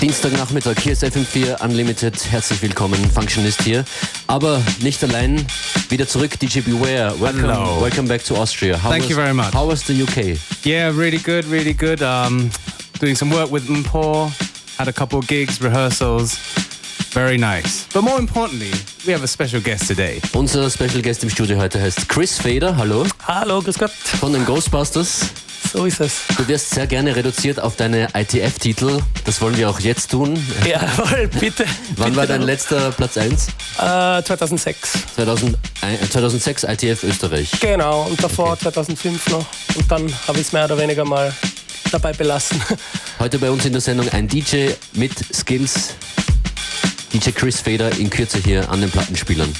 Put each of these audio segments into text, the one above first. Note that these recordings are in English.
Dienstagnachmittag, hier ist FM4 Unlimited. Herzlich willkommen, Functionist hier. Aber nicht allein, wieder zurück, DJ Beware. Welcome, Hello. welcome back to Austria. How Thank was, you very much. How was the UK? Yeah, really good, really good. Um, doing some work with Mpor, had a couple of gigs, rehearsals. Very nice. But more importantly, we have a special guest today. Unser Special Guest im Studio heute heißt Chris Fader. Hallo, Hallo, grüß Gott. von den Ghostbusters. So ist es. Du wirst sehr gerne reduziert auf deine ITF-Titel. Das wollen wir auch jetzt tun. Jawohl, bitte. Wann bitte war dein letzter Platz 1? Äh, 2006. 2000, äh, 2006 ITF Österreich. Genau, und davor Okay. 2005 noch. Und dann habe ich es mehr oder weniger mal dabei belassen. Heute bei uns in der Sendung ein DJ mit Skills. DJ Chris Fader in Kürze hier an den Plattenspielern.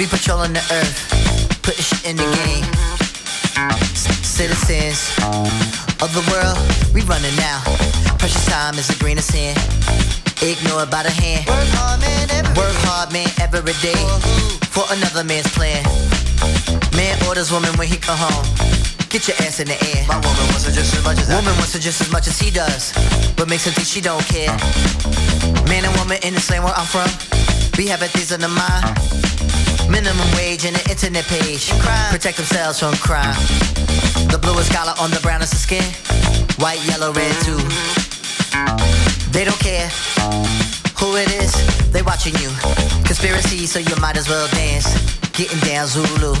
Be patrolling the earth, putting shit in the game. Citizens of the world, we running now. Precious time is a grain of sand. Ignored by the hand. Work hard, man, every Work hard, man, every day. For another man's plan. Man orders woman when he come home. Get your ass in the air. My woman wants her just as much as Woman wants her just as much as he does. But makes him think she don't care. Man and woman in the same where I'm from. Be having things on the mind. Minimum wage and an internet page. Protect themselves from crime. The bluest collar on the brownest of skin. White, yellow, red too. They don't care who it is, they watching you. Conspiracy, so you might as well dance. Getting down Zulu.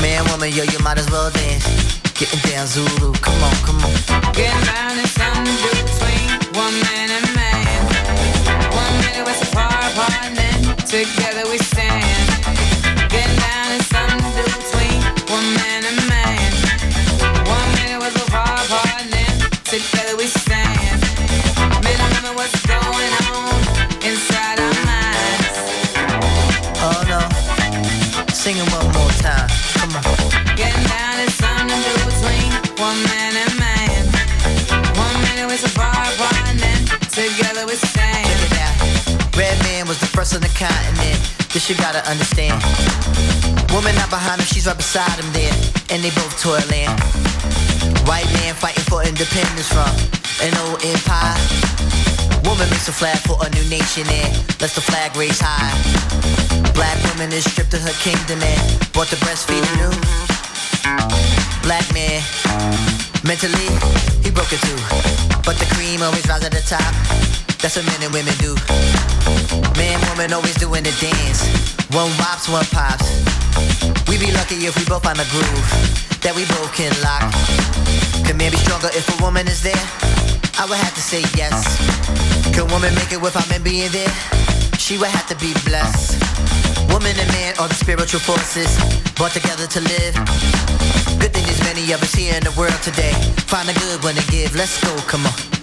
Man, woman, yo, you might as well dance. Getting down Zulu. Come on, come on. Getting round is something between one man and man. One minute we're so far apart, then together we stand. Was the first on the continent. This you gotta understand. Woman not behind him, she's right beside him there. And they both toiling. White man fighting for independence from an old empire. Woman makes a flag for a new nation and lets the flag raise high. Black woman is stripped of her kingdom and brought to breastfeed anew. Black man, mentally, he broke it too. But the cream always rises at the top. That's what men and women do. Man, always doing the dance. One wops, one pops. We be lucky if we both find a groove that we both can lock. Can man be stronger if a woman is there? I would have to say yes. Can woman make it without men being there? She would have to be blessed. Woman and man are the spiritual forces brought together to live. Good thing there's many of us here in the world today. Find a good one to give. Let's go, come on.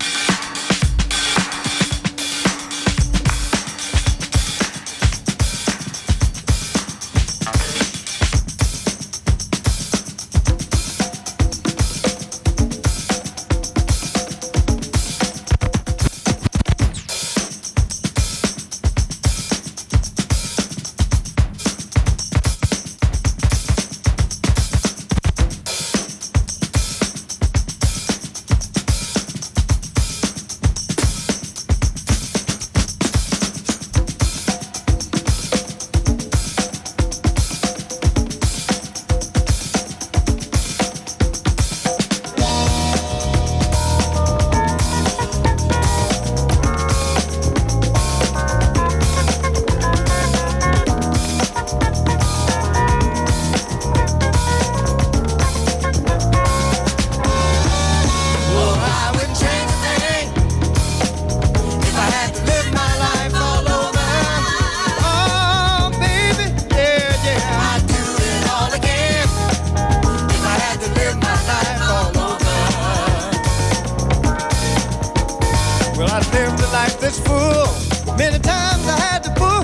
I lived a life that's full. Many times I had to pull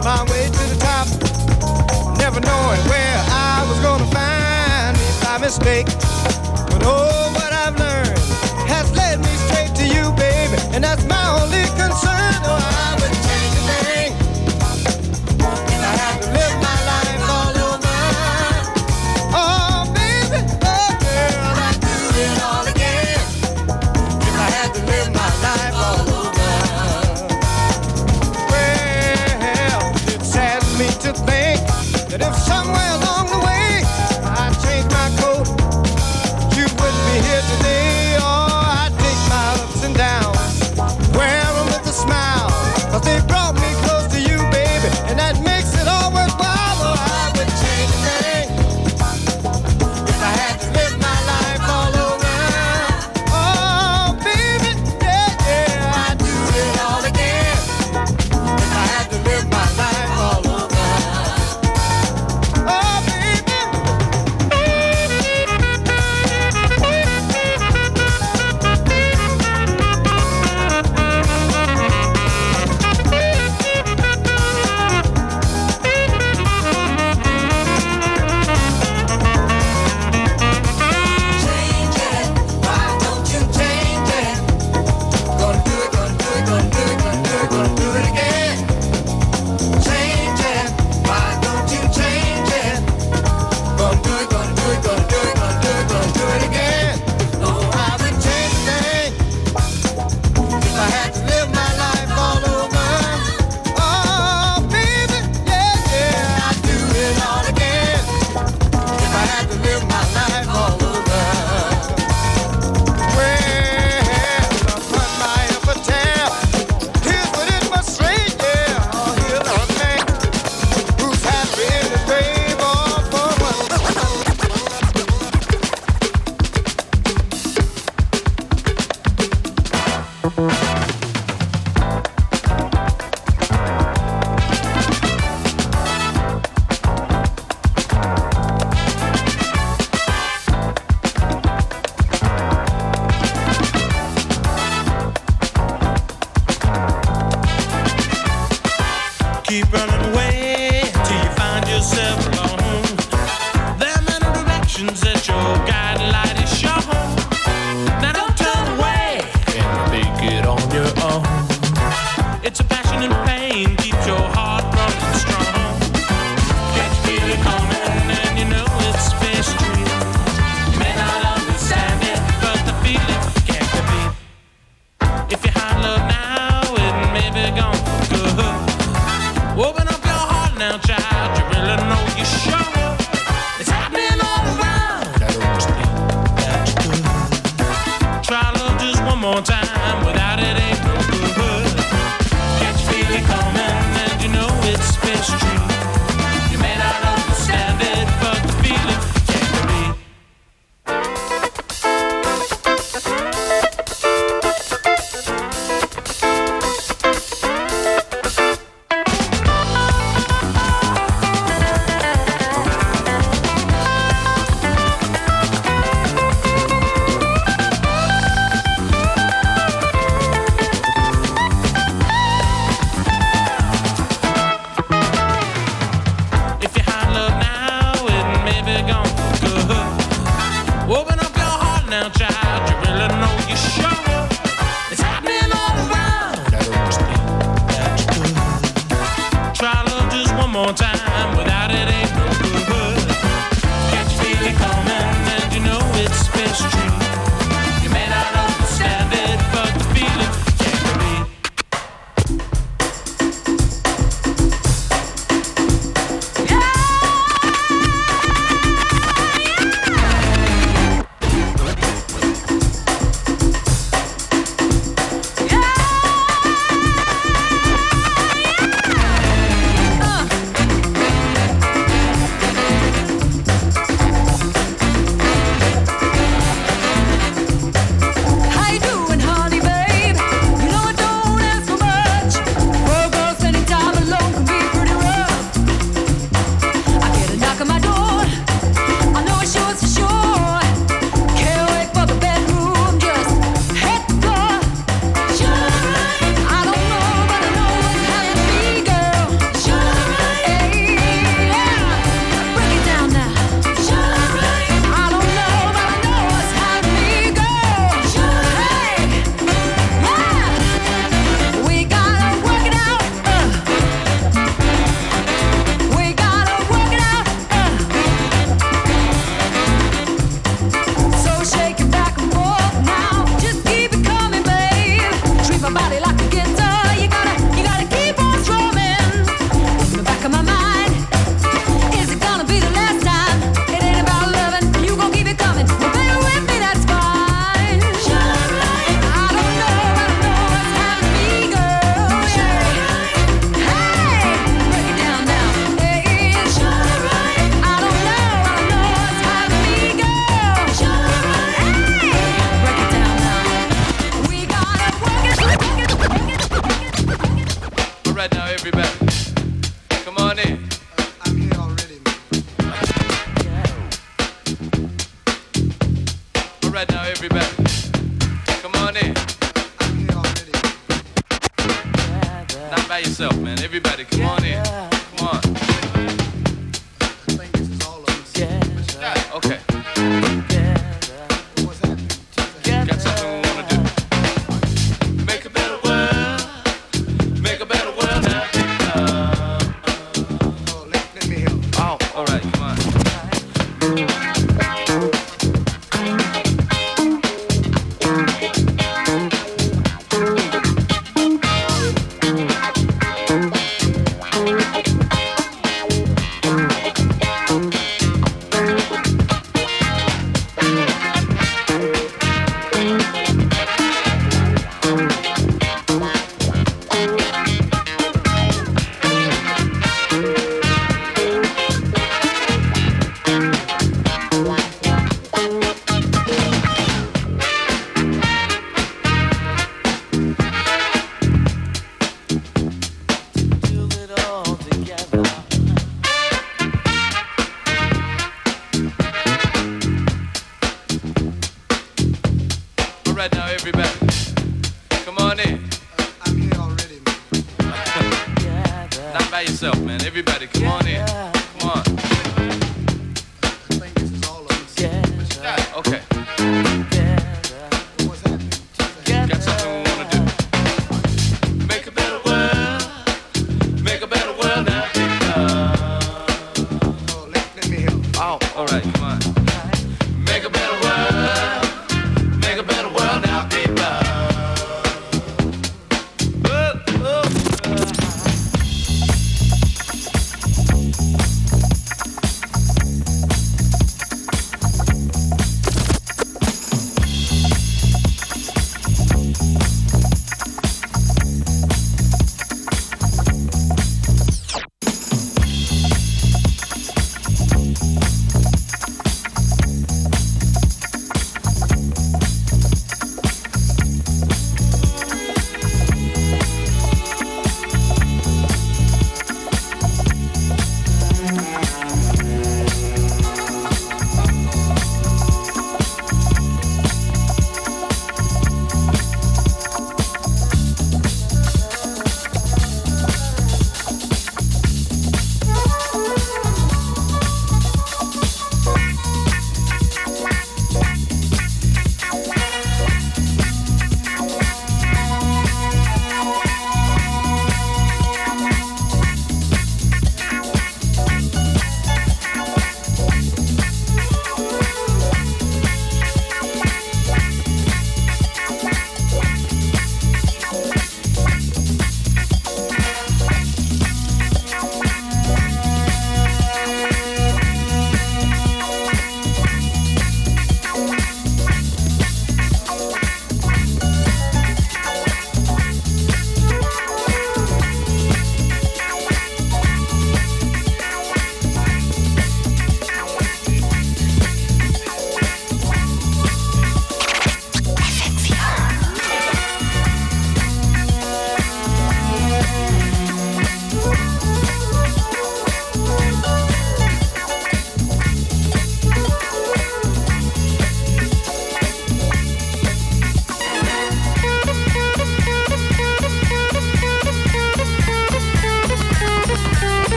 my way to the top. Never knowing where I was gonna find me by mistake. But oh, what I've learned has led me straight to you, baby. And that's my only concern. Oh,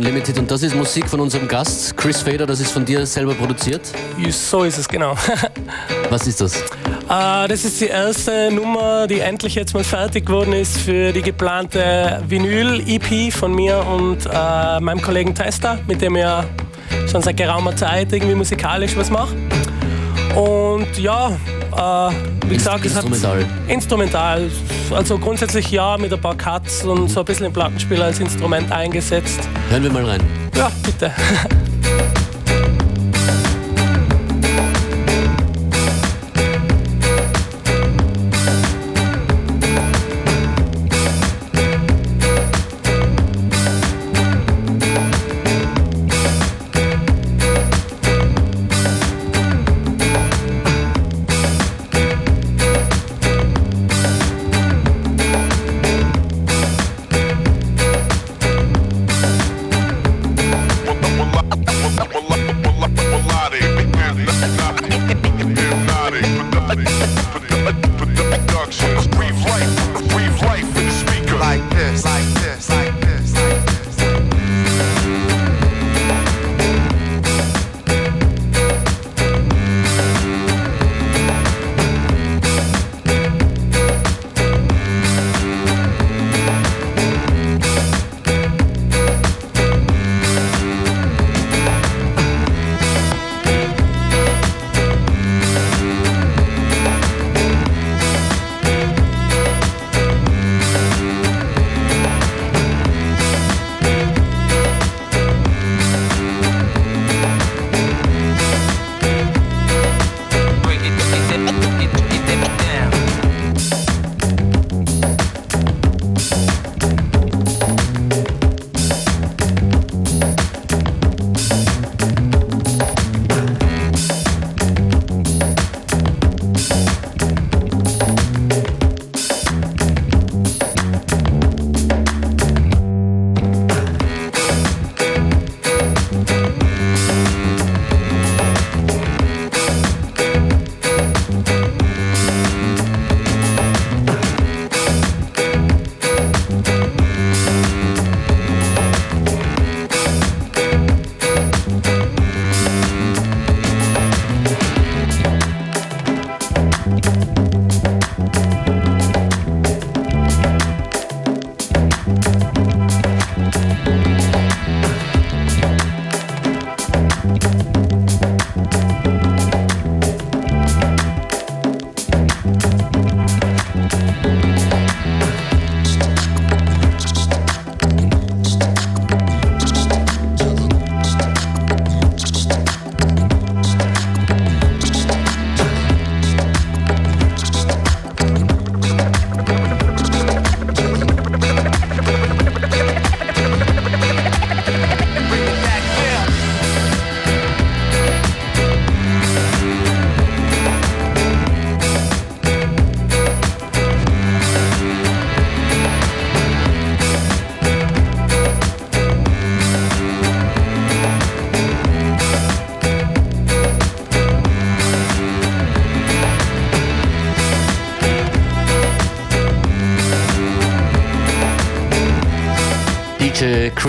Unlimited und das ist Musik von unserem Gast, Chris Fader, das ist von dir selber produziert. So ist es, genau. Was ist das? Äh, das ist die erste Nummer, die endlich jetzt mal fertig geworden ist für die geplante Vinyl-EP von mir und äh, meinem Kollegen Testa, mit dem ich schon seit geraumer Zeit irgendwie musikalisch was mache. Und ja, äh, wie gesagt, es hat Instrumental. instrumental. Also grundsätzlich ja, mit ein paar Cuts und so ein bisschen den Plattenspieler als Instrument eingesetzt. Hören wir mal rein. Ja, bitte.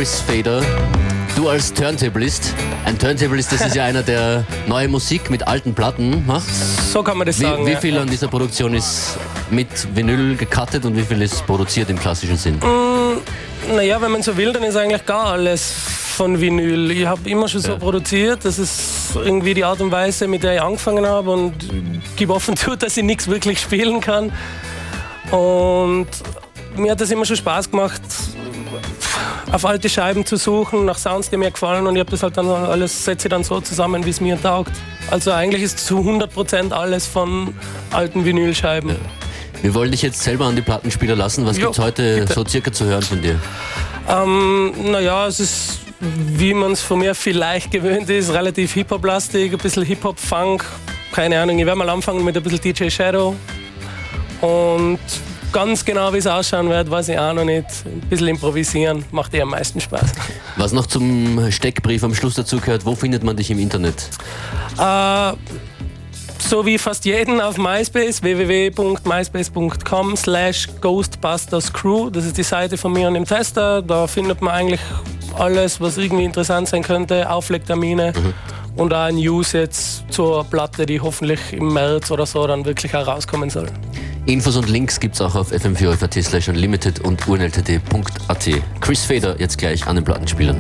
Chris Fader. Du als Turntablist. Ein Turntablist, das ist ja einer, der neue Musik mit alten Platten macht. So kann man das Wie, sagen. wie ja. viel an dieser Produktion ist mit Vinyl gecuttet und wie viel ist produziert im klassischen Sinn? Naja, wenn man so will, dann ist eigentlich gar alles von Vinyl. Ich habe immer schon so Ja. produziert. Das ist irgendwie die Art und Weise, mit der ich angefangen habe und gebe offen zu, dass ich nichts wirklich spielen kann. Und mir hat das immer schon Spaß gemacht, auf alte Scheiben zu suchen, nach Sounds, die mir gefallen und ich habe das halt dann alles, setze dann so zusammen, wie es mir taugt. Also eigentlich ist zu 100% alles von alten Vinylscheiben. Wir wollen dich jetzt selber an die Plattenspieler lassen. Was Jo, gibt's heute bitte. so circa zu hören von dir? Ähm, naja, es ist, wie man es von mir vielleicht gewöhnt ist, relativ Hip-Hop-lastig, ein bisschen Hip-Hop-Funk. Keine Ahnung, ich werde mal anfangen mit ein bisschen DJ Shadow. Und ganz genau, wie es ausschauen wird, weiß ich auch noch nicht. Ein bisschen improvisieren macht eh am meisten Spaß. Was noch zum Steckbrief am Schluss dazu gehört, wo findet man dich im Internet? Äh, so wie fast jeden auf MySpace, www.myspace.com slash ghostbusterscrew. Das ist die Seite von mir und dem Tester. Da findet man eigentlich alles, was irgendwie interessant sein könnte, Auflegtermine und auch News jetzt zur Platte, die hoffentlich im März oder so dann wirklich herauskommen soll. Infos und Links gibt's auch auf fm4 slash unlimited und urnltd.at. Chris Fader jetzt gleich an den Plattenspielern.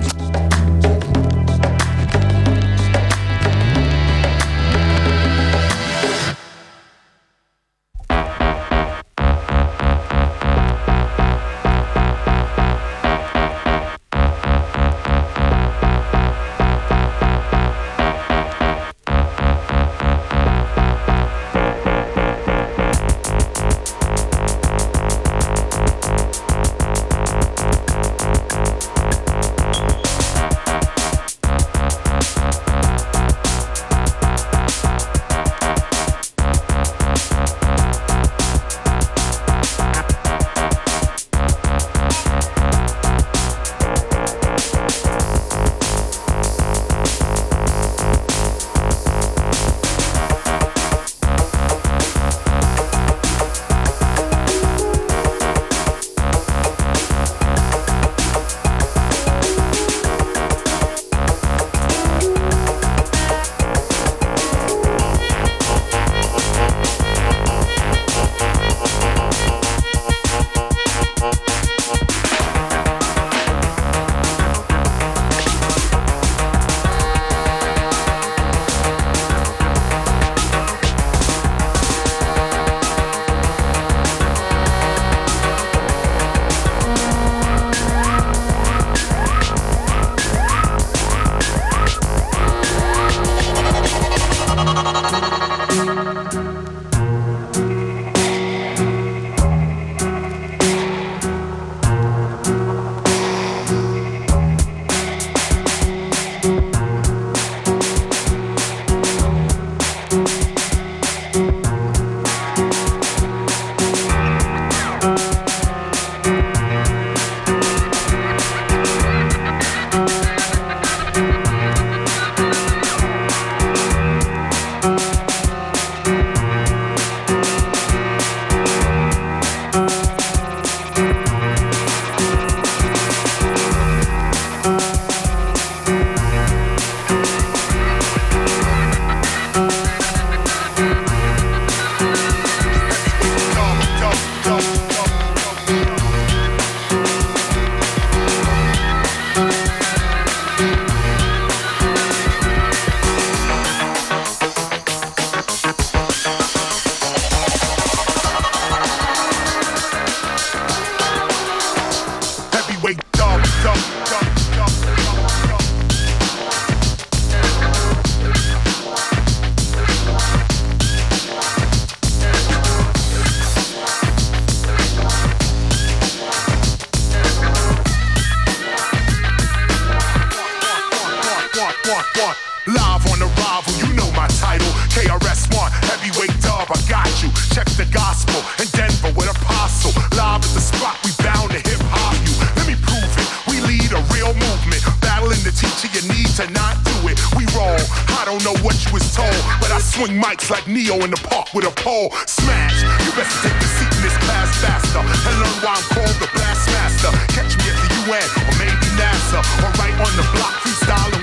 one, one. Live on arrival, you know my title. KRS-One, heavyweight dub, I got you. Check the gospel in Denver with Apostle. Live at the spot, we bound to hip hop you. Let me prove it. We lead a real movement. Battling the teacher, you need to not do it. We roll. I don't know what you was told, but I swing mics like Neo in the park with a pole. Smash. You best take the seat in this class faster and learn why I'm called the Blastmaster. Catch me at the UN or maybe NASA or right on the block freestyling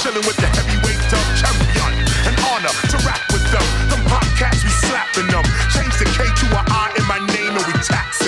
chilling with the heavyweight dub champion. An honor to rap with them. Them pop cats we slapping them. Change the K to a I in my name and we taxing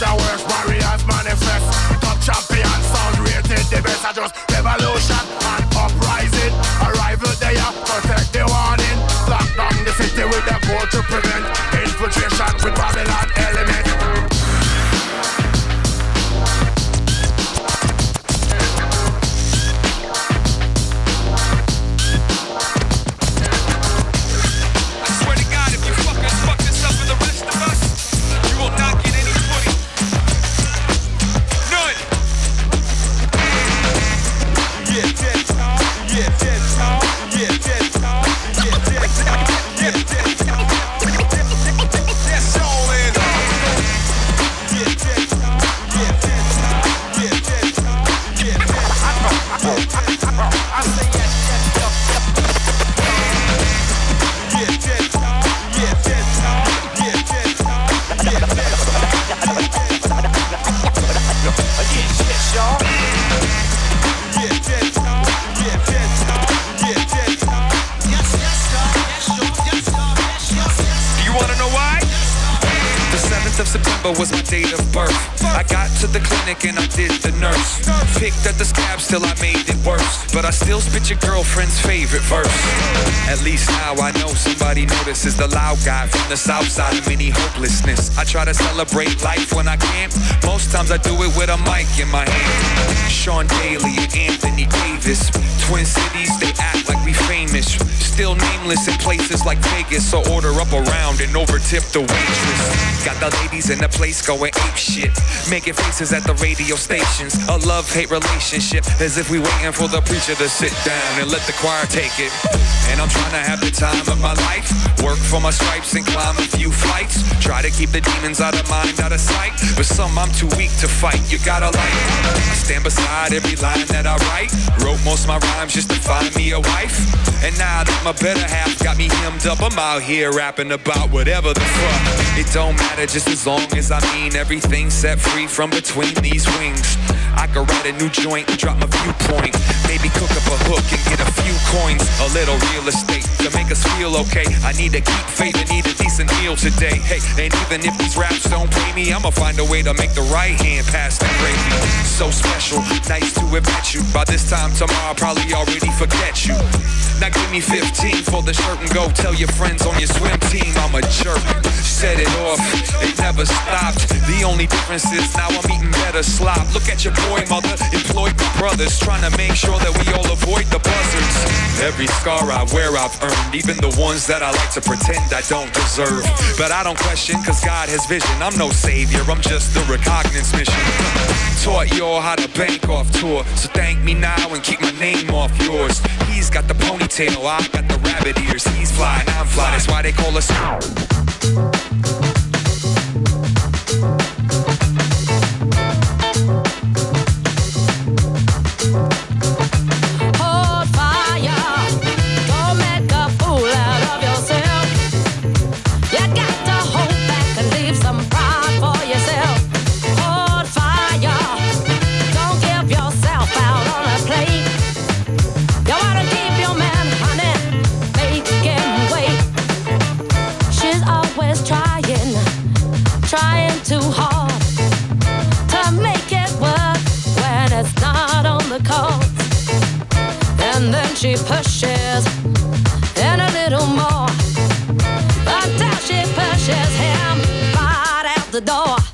The worst warriors manifest. Top champion, sound rated the best. I just revolution and uprising. Arrival there, protect the warning. Lock down the city with the goal to prevent infiltration with Babylon somebody notices the loud guy from the south side of many hopelessness. I try to celebrate life when I can. Most times I do it with a mic in my hand. Sean Daley and Anthony Davis. Twin cities, they act like we famous. Still nameless in places like Vegas. So order up around and overtip the waitress. Got the ladies in the place going ape shit. Making faces at the radio stations. A love-hate relationship. As if we waiting for the preacher to sit down and let the choir take it. And I'm trying to have the time of my life. Work for my stripes and climb a few flights. Try to keep the demons out of mind, out of sight. But some I'm too weak to fight. You gotta like. I stand beside every line that I write. Wrote most of my rhymes just to find me a wife. And now that my better half got me hemmed up, I'm out here rapping about whatever the fuck. It don't matter just as long as I mean everything set free from between these wings. I could write a new joint and drop my viewpoint. Maybe cook up a hook and get a few coins. A little real estate to make us feel okay. I need to keep faith and eat a decent meal today. Hey, and even if these raps don't pay me, I'ma find a way to make the right hand pass the gravy. So special, nice to have met you. By this time tomorrow, I'll probably already forget you. Now give me 15 for the shirt and go tell your friends on your swim team I'm a jerk. It off, it never stopped. The only difference is now I'm eating better slop. Look at your boy, mother, employed my brothers, trying to make sure that we all avoid the buzzards. Every scar I wear, I've earned, even the ones that I like to pretend I don't deserve. But I don't question, cause God has vision. I'm no savior, I'm just the recognizance mission. Taught y'all how to bank off tour, so thank me now and keep my name off yours. He's got the ponytail, I got the rabbit ears. He's fly, I'm fly, that's why they call us. Thank you. She pushes and a little more until she pushes him right out the door.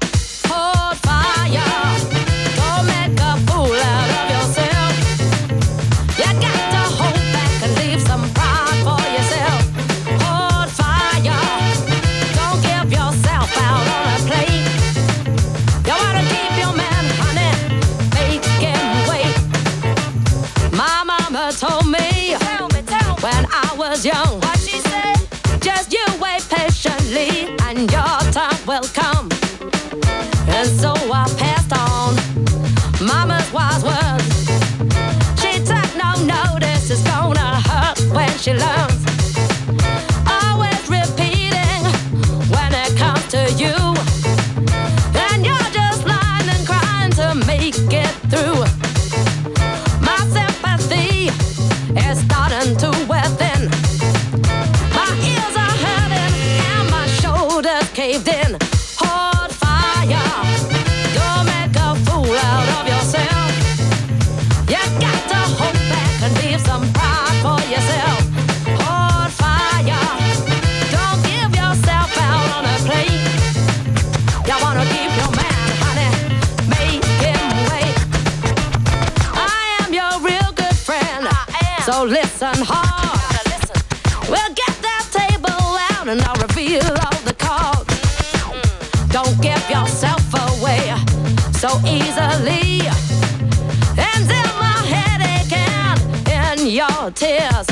So easily. And in my headache and in your tears,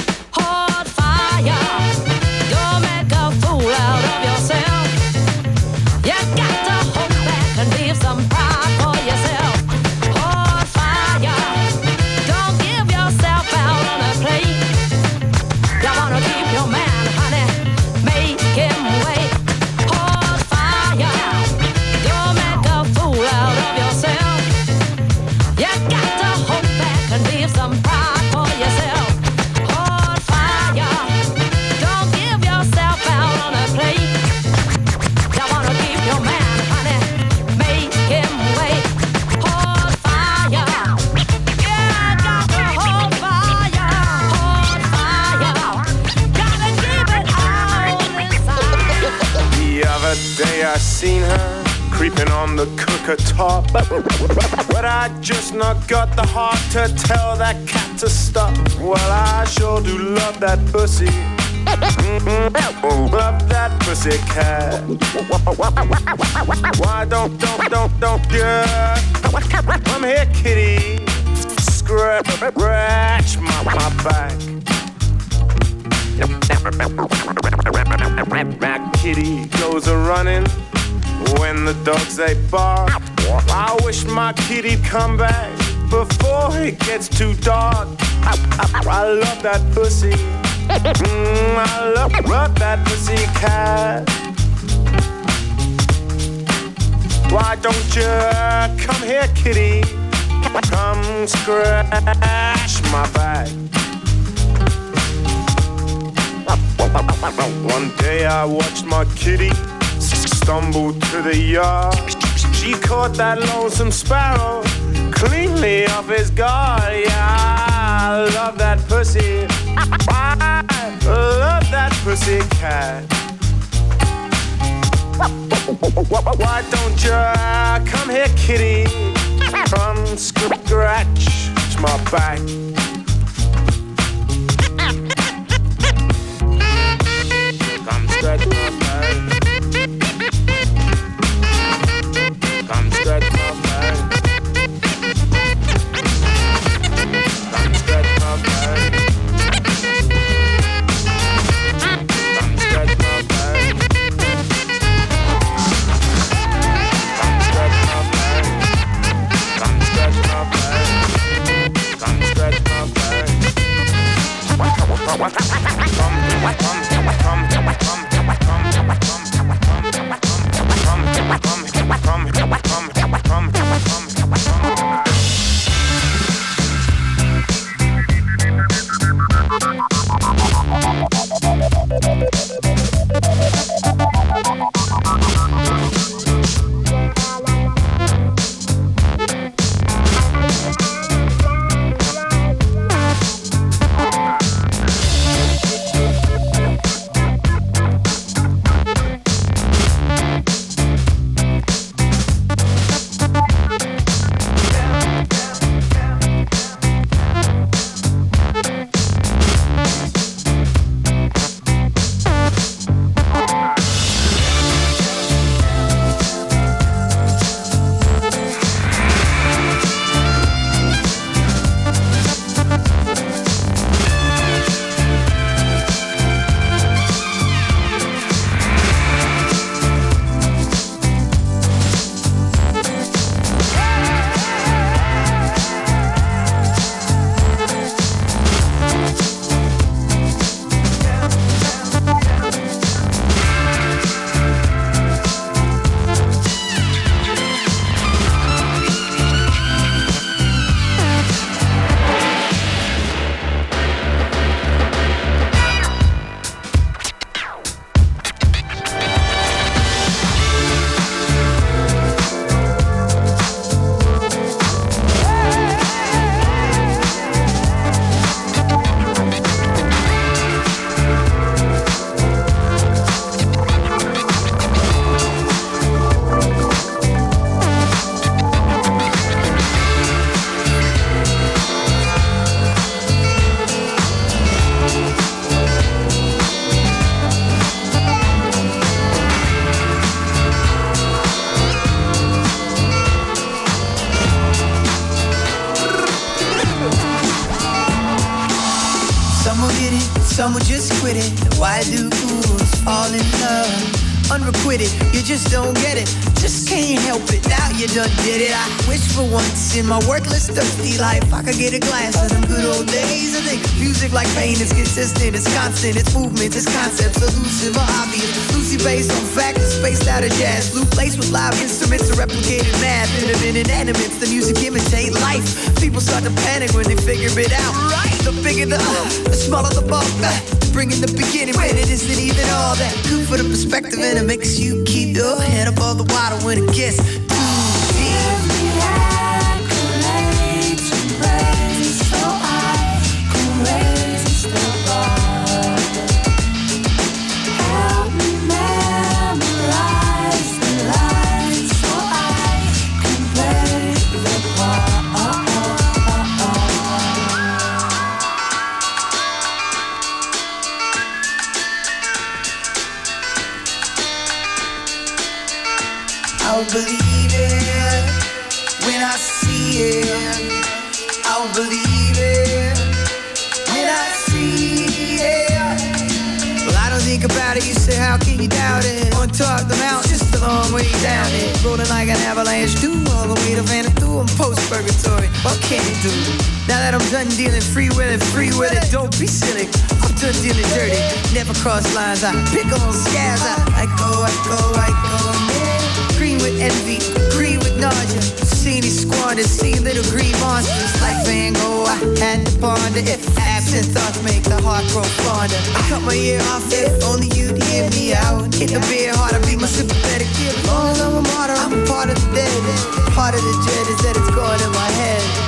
seen her creeping on the cooker top. But I just not got the heart to tell that cat to stop. Well, I sure do love that pussy. Mm-mm. Love that pussy cat. Why don't, don't, don't, don't, yeah. Come here, kitty. Scratch my, my back. My kitty goes a running when the dogs they bark. I wish my kitty'd come back before it gets too dark. I, love that pussy. Mm, I love, love that pussy cat. Why don't you come here, kitty? Come scratch my back. One day I watched my kitty stumble to the yard. She caught that lonesome sparrow cleanly off his guard. Yeah, I love that pussy. I love that pussy cat. Why don't you come here, kitty? Come scratch my back. Come scratch What? What? What? get it, some will just quit it. Why do fools fall in love? Unrequited, you just don't get it. Just can't help it. Now you done did it. I wish for once in my worthless, thirsty life I could get a glass of them good old days. I think music like pain is consistent, it's constant, it's movements, it's concepts, elusive or obvious. Loosely based on factors, spaced out of jazz. Loop laced with live instruments and replicated math. Intimate inanimates, the music imitate life. People start to panic when they figure it out. Right? The bigger the, uh, the smaller the bulk. Uh, bringing the beginning when it isn't even all that good for the perspective and it makes you keep your head above the water when it gets say, how doubt it? On top of the mountain, just a long way down it. Rolling like an avalanche, do all the way to Xanadu and post purgatory. What can you do? Now that I'm done dealing free will and free with it, don't be silly. I'm done dealing dirty. Never cross lines. I pick on scabs. I, I go, I go, I go. Green with envy, green with nausea. Seen these squanders, seen little green monsters like Van Gogh. I had to ponder if absent thoughts make the heart grow fonder. I cut my ear off if only you'd hear me out. Hit the beer hard, I be my sympathetic kid. Long as I'm a martyr, I'm part of the dead. Part of the dread is that it's going in my head.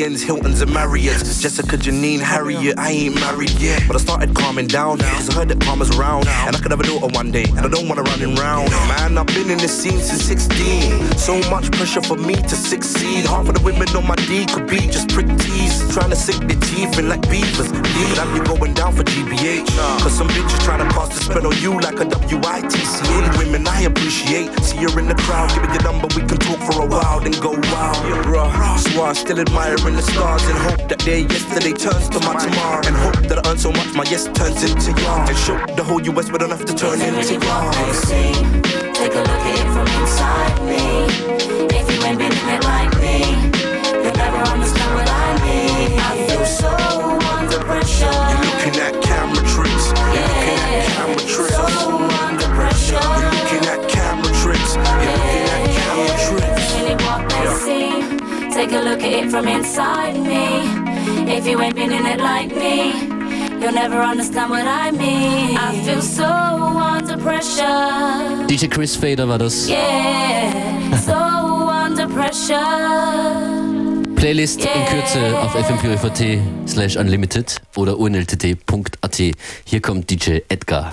Holiday Hiltons and Marriott's. Jessica, Janine, Harriet, I ain't married yet. But I started calming down, cause I heard that karma's around. And I could have a daughter one day, and I don't wanna run round. Man, I've been in this scene since 16. So much pressure for me to succeed. Half of the women on my D could be just prick teeth. Trying to sink their teeth in like beavers. But I'm you going down for GBH. Cause some bitches trying to cast a spell on you like a WITC. Any women I appreciate. See her in the crowd, give me your number, we can talk for a while, then go wild. Bruh, so I'm still admiring the stars and hope that their yesterday turns to my tomorrow. And hope that I earn so much, my yes turns into y'all. And show the whole US don't have to turn into y'all. Take a look at it from inside me. If you ain't been in it like me, you'll never understand what I mean. I feel so under pressure. You're looking at Take a look at it from inside me. If you ain't been in it like me, you'll never understand what I mean. I feel so under pressure. DJ Chris Fader war das. Yeah, so under pressure. Playlist in Kürze auf fmpö.at slash unlimited oder unltt.at. Hier kommt DJ Edgar.